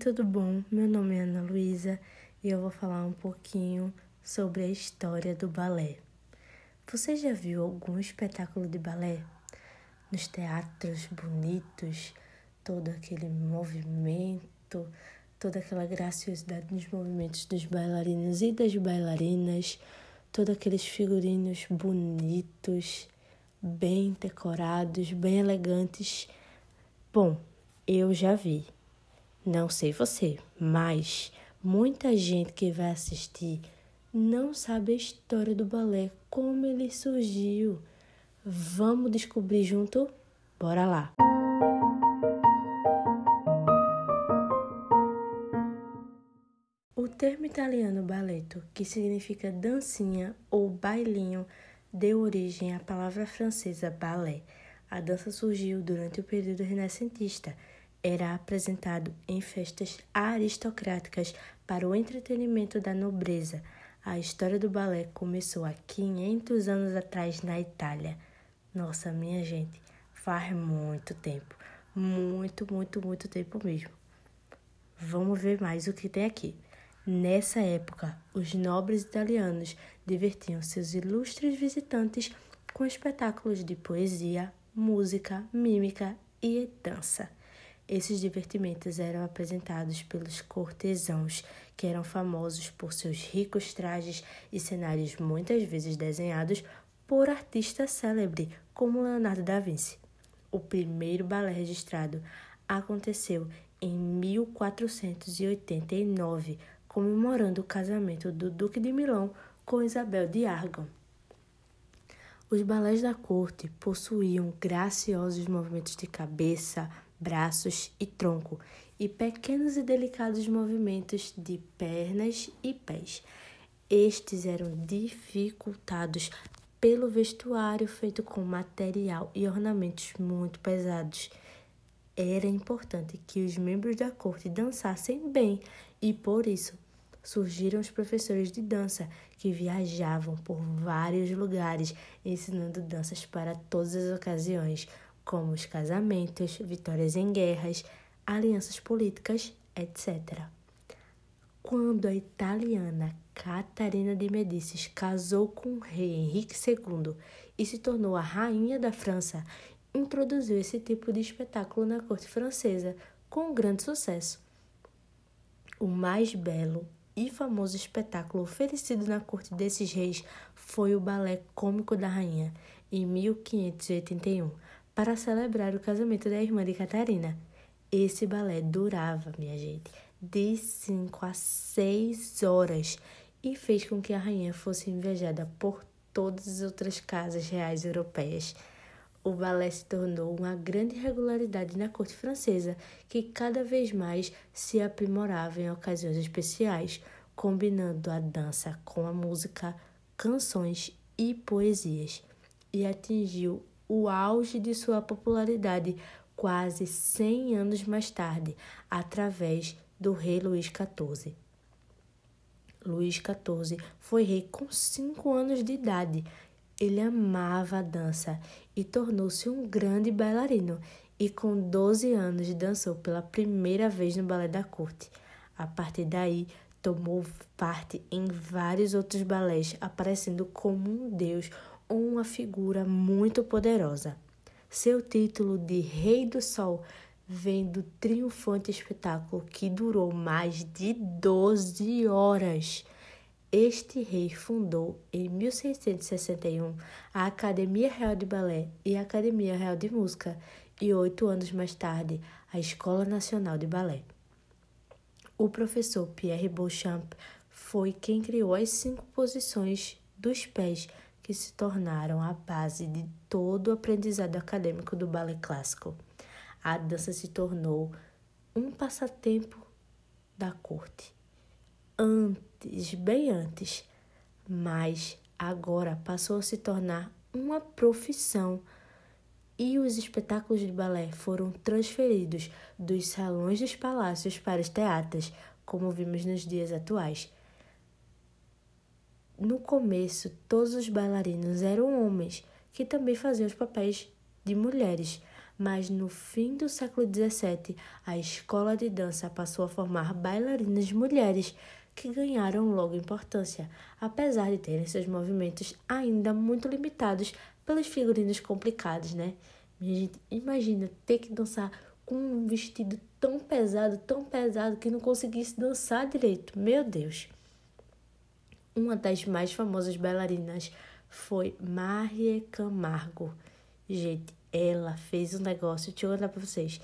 tudo bom? Meu nome é Ana Luísa e eu vou falar um pouquinho sobre a história do balé. Você já viu algum espetáculo de balé? Nos teatros bonitos, todo aquele movimento, toda aquela graciosidade nos movimentos dos bailarinos e das bailarinas, todos aqueles figurinos bonitos, bem decorados, bem elegantes. Bom, eu já vi. Não sei você, mas muita gente que vai assistir não sabe a história do balé, como ele surgiu. Vamos descobrir junto? Bora lá! O termo italiano balletto, que significa dancinha ou bailinho, deu origem à palavra francesa ballet. A dança surgiu durante o período renascentista era apresentado em festas aristocráticas para o entretenimento da nobreza. A história do balé começou há 500 anos atrás na Itália. Nossa, minha gente, faz muito tempo. Muito, muito, muito tempo mesmo. Vamos ver mais o que tem aqui. Nessa época, os nobres italianos divertiam seus ilustres visitantes com espetáculos de poesia, música, mímica e dança. Esses divertimentos eram apresentados pelos cortesãos, que eram famosos por seus ricos trajes e cenários muitas vezes desenhados por artistas célebres como Leonardo da Vinci. O primeiro balé registrado aconteceu em 1489, comemorando o casamento do Duque de Milão com Isabel de Argon. Os balés da corte possuíam graciosos movimentos de cabeça, braços e tronco, e pequenos e delicados movimentos de pernas e pés. Estes eram dificultados pelo vestuário feito com material e ornamentos muito pesados. Era importante que os membros da corte dançassem bem e por isso surgiram os professores de dança que viajavam por vários lugares ensinando danças para todas as ocasiões, como os casamentos, vitórias em guerras, alianças políticas, etc. Quando a italiana Catarina de Medicis casou com o rei Henrique II e se tornou a rainha da França, introduziu esse tipo de espetáculo na corte francesa com grande sucesso. O mais belo e famoso espetáculo oferecido na corte desses reis foi o Balé Cômico da Rainha, em 1581 para celebrar o casamento da irmã de Catarina. Esse balé durava, minha gente, de 5 a 6 horas e fez com que a rainha fosse invejada por todas as outras casas reais europeias. O balé se tornou uma grande regularidade na corte francesa, que cada vez mais se aprimorava em ocasiões especiais, combinando a dança com a música, canções e poesias, e atingiu o auge de sua popularidade quase 100 anos mais tarde, através do rei Luís XIV. Luís XIV foi rei com 5 anos de idade. Ele amava a dança e tornou-se um grande bailarino e com 12 anos dançou pela primeira vez no balé da corte. A partir daí, tomou parte em vários outros balés, aparecendo como um deus uma figura muito poderosa. Seu título de Rei do Sol vem do triunfante espetáculo que durou mais de 12 horas. Este rei fundou em 1661 a Academia Real de Balé e a Academia Real de Música, e oito anos mais tarde, a Escola Nacional de Balé. O professor Pierre Beauchamp foi quem criou as cinco posições dos pés que se tornaram a base de todo o aprendizado acadêmico do balé clássico. A dança se tornou um passatempo da corte. Antes, bem antes, mas agora passou a se tornar uma profissão e os espetáculos de balé foram transferidos dos salões dos palácios para os teatros, como vimos nos dias atuais. No começo, todos os bailarinos eram homens, que também faziam os papéis de mulheres, mas no fim do século XVII, a escola de dança passou a formar bailarinas mulheres que ganharam logo importância, apesar de terem seus movimentos ainda muito limitados pelos figurinos complicados, né? Minha gente, imagina ter que dançar com um vestido tão pesado, tão pesado que não conseguisse dançar direito. Meu Deus! Uma das mais famosas bailarinas foi Marie Camargo. Gente, ela fez um negócio, deixa eu contar pra vocês.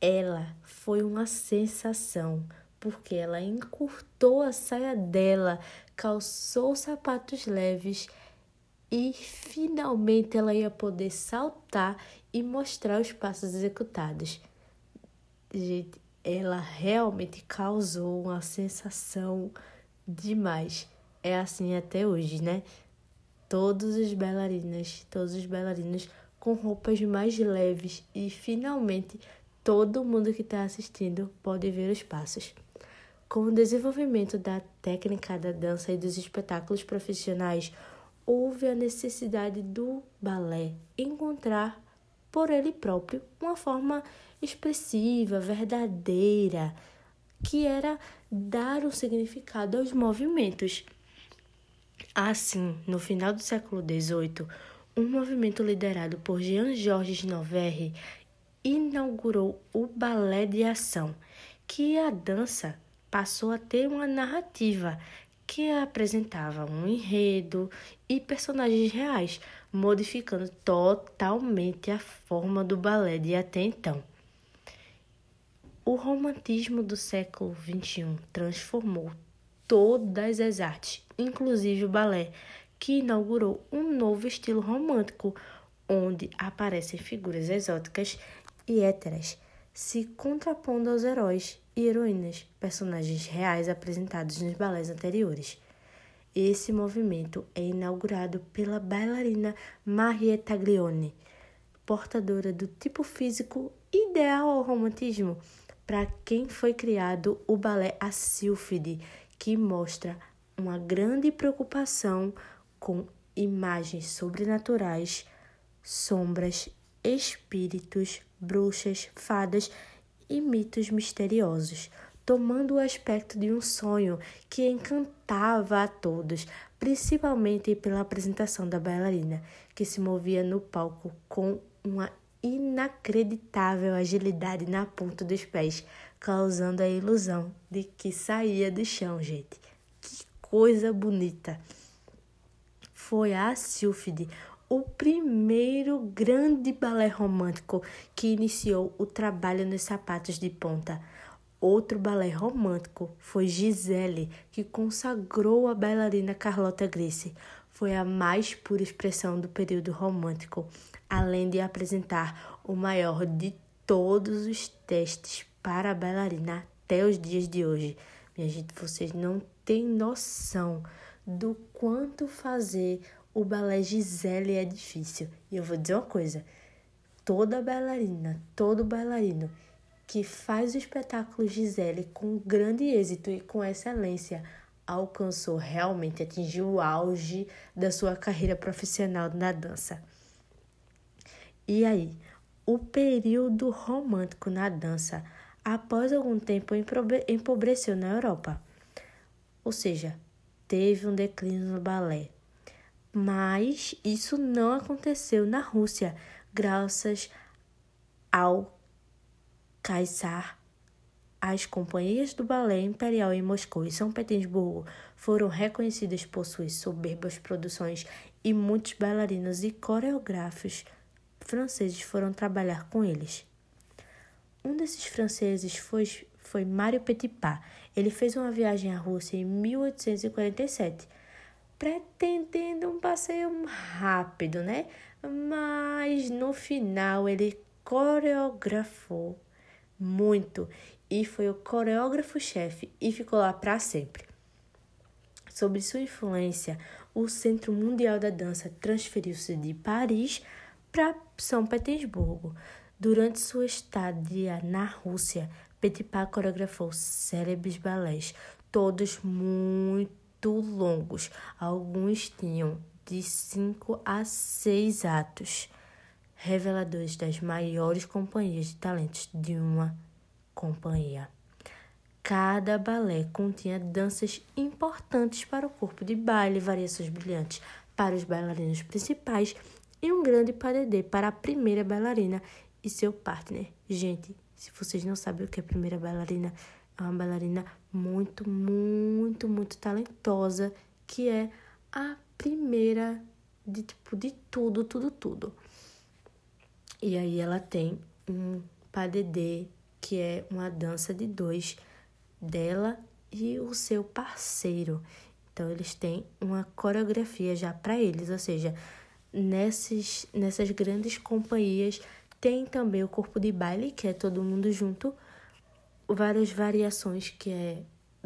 Ela foi uma sensação, porque ela encurtou a saia dela, calçou sapatos leves e finalmente ela ia poder saltar e mostrar os passos executados. Gente, ela realmente causou uma sensação demais. É assim até hoje, né? Todos os bailarinas, todos os bailarinos com roupas mais leves e finalmente todo mundo que está assistindo pode ver os passos. Com o desenvolvimento da técnica da dança e dos espetáculos profissionais, houve a necessidade do balé encontrar por ele próprio uma forma expressiva, verdadeira, que era dar um significado aos movimentos. Assim, no final do século XVIII, um movimento liderado por Jean-Georges Noverre inaugurou o balé de ação, que a dança passou a ter uma narrativa que apresentava um enredo e personagens reais, modificando totalmente a forma do balé de até então. O romantismo do século XXI transformou todas as artes, inclusive o balé, que inaugurou um novo estilo romântico, onde aparecem figuras exóticas e héteras, se contrapondo aos heróis e heroínas, personagens reais apresentados nos balés anteriores. Esse movimento é inaugurado pela bailarina Marie Taglioni, portadora do tipo físico ideal ao romantismo, para quem foi criado o balé A Sílfide, que mostra uma grande preocupação com imagens sobrenaturais, sombras, espíritos, bruxas, fadas e mitos misteriosos, tomando o aspecto de um sonho que encantava a todos, principalmente pela apresentação da bailarina, que se movia no palco com uma inacreditável agilidade na ponta dos pés, causando a ilusão de que saía do chão, gente. Que coisa bonita! foi a Sílfide, o primeiro grande balé romântico que iniciou o trabalho nos sapatos de ponta. Outro balé romântico foi Gisele, que consagrou a bailarina Carlota Gracie. Foi a mais pura expressão do período romântico, além de apresentar o maior de todos os testes para a bailarina até os dias de hoje. Minha gente, vocês não têm noção do quanto fazer o balé Gisele é difícil. E eu vou dizer uma coisa: toda bailarina, todo bailarino que faz o espetáculo Gisele com grande êxito e com excelência alcançou realmente, atingiu o auge da sua carreira profissional na dança. E aí, o período romântico na dança, após algum tempo, empobreceu na Europa. Ou seja, teve um declínio no balé. Mas isso não aconteceu na Rússia, graças ao Kaysar. As companhias do balé imperial em Moscou e São Petersburgo foram reconhecidas por suas soberbas produções e muitos bailarinos e coreógrafos franceses foram trabalhar com eles. Um desses franceses foi, foi Mário Petipa, ele fez uma viagem à Rússia em 1847, pretendendo um passeio rápido, né? Mas no final ele coreografou muito e foi o coreógrafo-chefe e ficou lá para sempre. Sob sua influência, o Centro Mundial da Dança transferiu-se de Paris para São Petersburgo. Durante sua estadia na Rússia, Petipa coreografou célebres balés, todos muito longos. Alguns tinham de cinco a seis atos. reveladores das maiores companhias de talentos de uma companhia. Cada balé continha danças importantes para o corpo de baile, variações brilhantes para os bailarinos principais e um grande padedê para a primeira bailarina e seu partner. Gente, se vocês não sabem o que é primeira bailarina, é uma bailarina muito, muito, muito talentosa, que é a primeira de tipo de tudo, tudo, tudo. E aí ela tem um padedê, que é uma dança de dois dela e o seu parceiro. Então eles têm uma coreografia já para eles, ou seja, nessas, nessas grandes companhias tem também o corpo de baile, que é todo mundo junto, várias variações que é,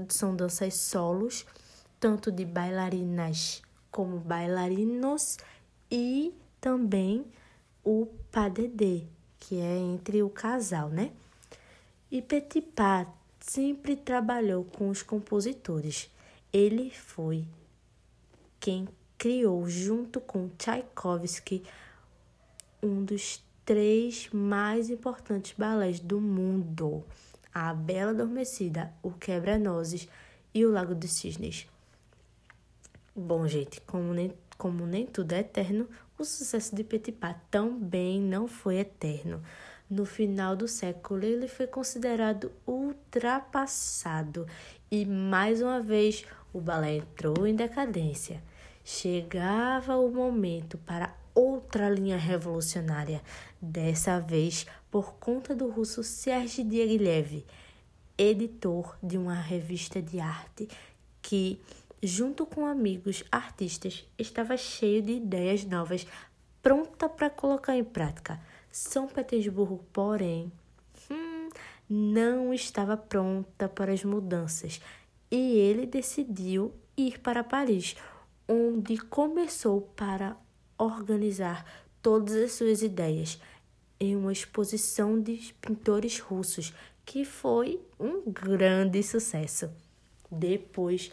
são danças solos, tanto de bailarinas como bailarinos e também o padedê, que é entre o casal, né? E Petipat sempre trabalhou com os compositores. Ele foi quem criou, junto com Tchaikovsky, um dos três mais importantes balés do mundo: A Bela Adormecida, O Quebra-Nozes e O Lago dos Cisnes. Bom, gente, como nem, como nem tudo é eterno, o sucesso de Petipa também não foi eterno. No final do século, ele foi considerado ultrapassado e, mais uma vez, o balé entrou em decadência. Chegava o momento para outra linha revolucionária, dessa vez por conta do russo Sergei Diaghilev, editor de uma revista de arte que, junto com amigos artistas, estava cheio de ideias novas pronta para colocar em prática. São Petersburgo, porém, hum, não estava pronta para as mudanças e ele decidiu ir para Paris, onde começou para organizar todas as suas ideias em uma exposição de pintores russos que foi um grande sucesso. Depois,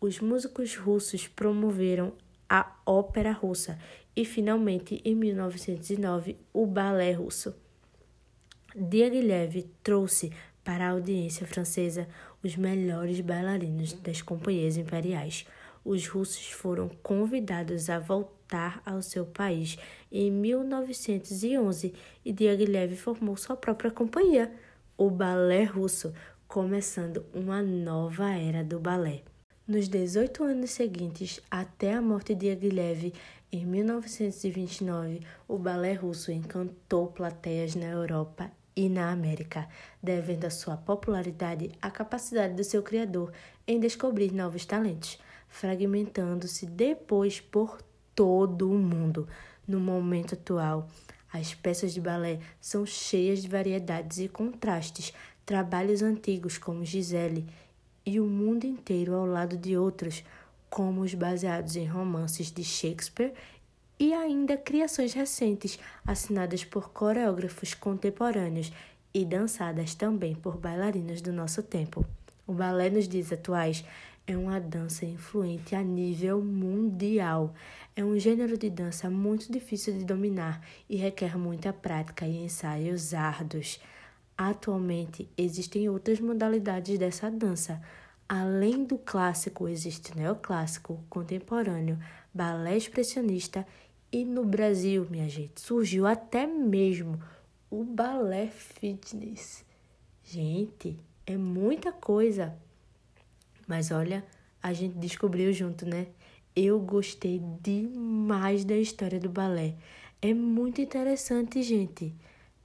os músicos russos promoveram a ópera russa e finalmente em 1909 o balé russo. Diaghilev trouxe para a audiência francesa os melhores bailarinos das companhias imperiais. Os russos foram convidados a voltar ao seu país em 1911 e Diaghilev formou sua própria companhia, o Balé Russo, começando uma nova era do balé. Nos 18 anos seguintes, até a morte de Diaghilev, em 1929, o balé russo encantou plateias na Europa e na América, devendo a sua popularidade à capacidade do seu criador em descobrir novos talentos, fragmentando-se depois por todo o mundo. No momento atual, as peças de balé são cheias de variedades e contrastes, trabalhos antigos como Gisele e o mundo inteiro ao lado de outros como os baseados em romances de Shakespeare e ainda criações recentes, assinadas por coreógrafos contemporâneos e dançadas também por bailarinos do nosso tempo. O balé nos dias atuais é uma dança influente a nível mundial. É um gênero de dança muito difícil de dominar e requer muita prática e ensaios árduos. Atualmente existem outras modalidades dessa dança, Além do clássico, existe neoclássico, contemporâneo, balé expressionista e no Brasil, minha gente, surgiu até mesmo o balé fitness. Gente, é muita coisa. Mas olha, a gente descobriu junto, né? Eu gostei demais da história do balé. É muito interessante, gente.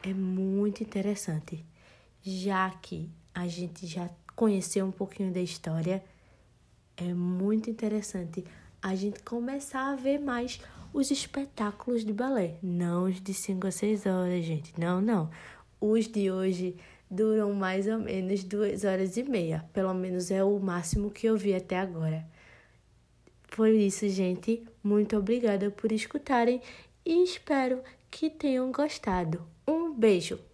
É muito interessante. Já que a gente já conhecer um pouquinho da história, é muito interessante a gente começar a ver mais os espetáculos de balé. Não os de 5 a 6 horas, gente. Não, não. Os de hoje duram mais ou menos duas horas e meia. Pelo menos é o máximo que eu vi até agora. Por isso, gente, muito obrigada por escutarem e espero que tenham gostado. Um beijo!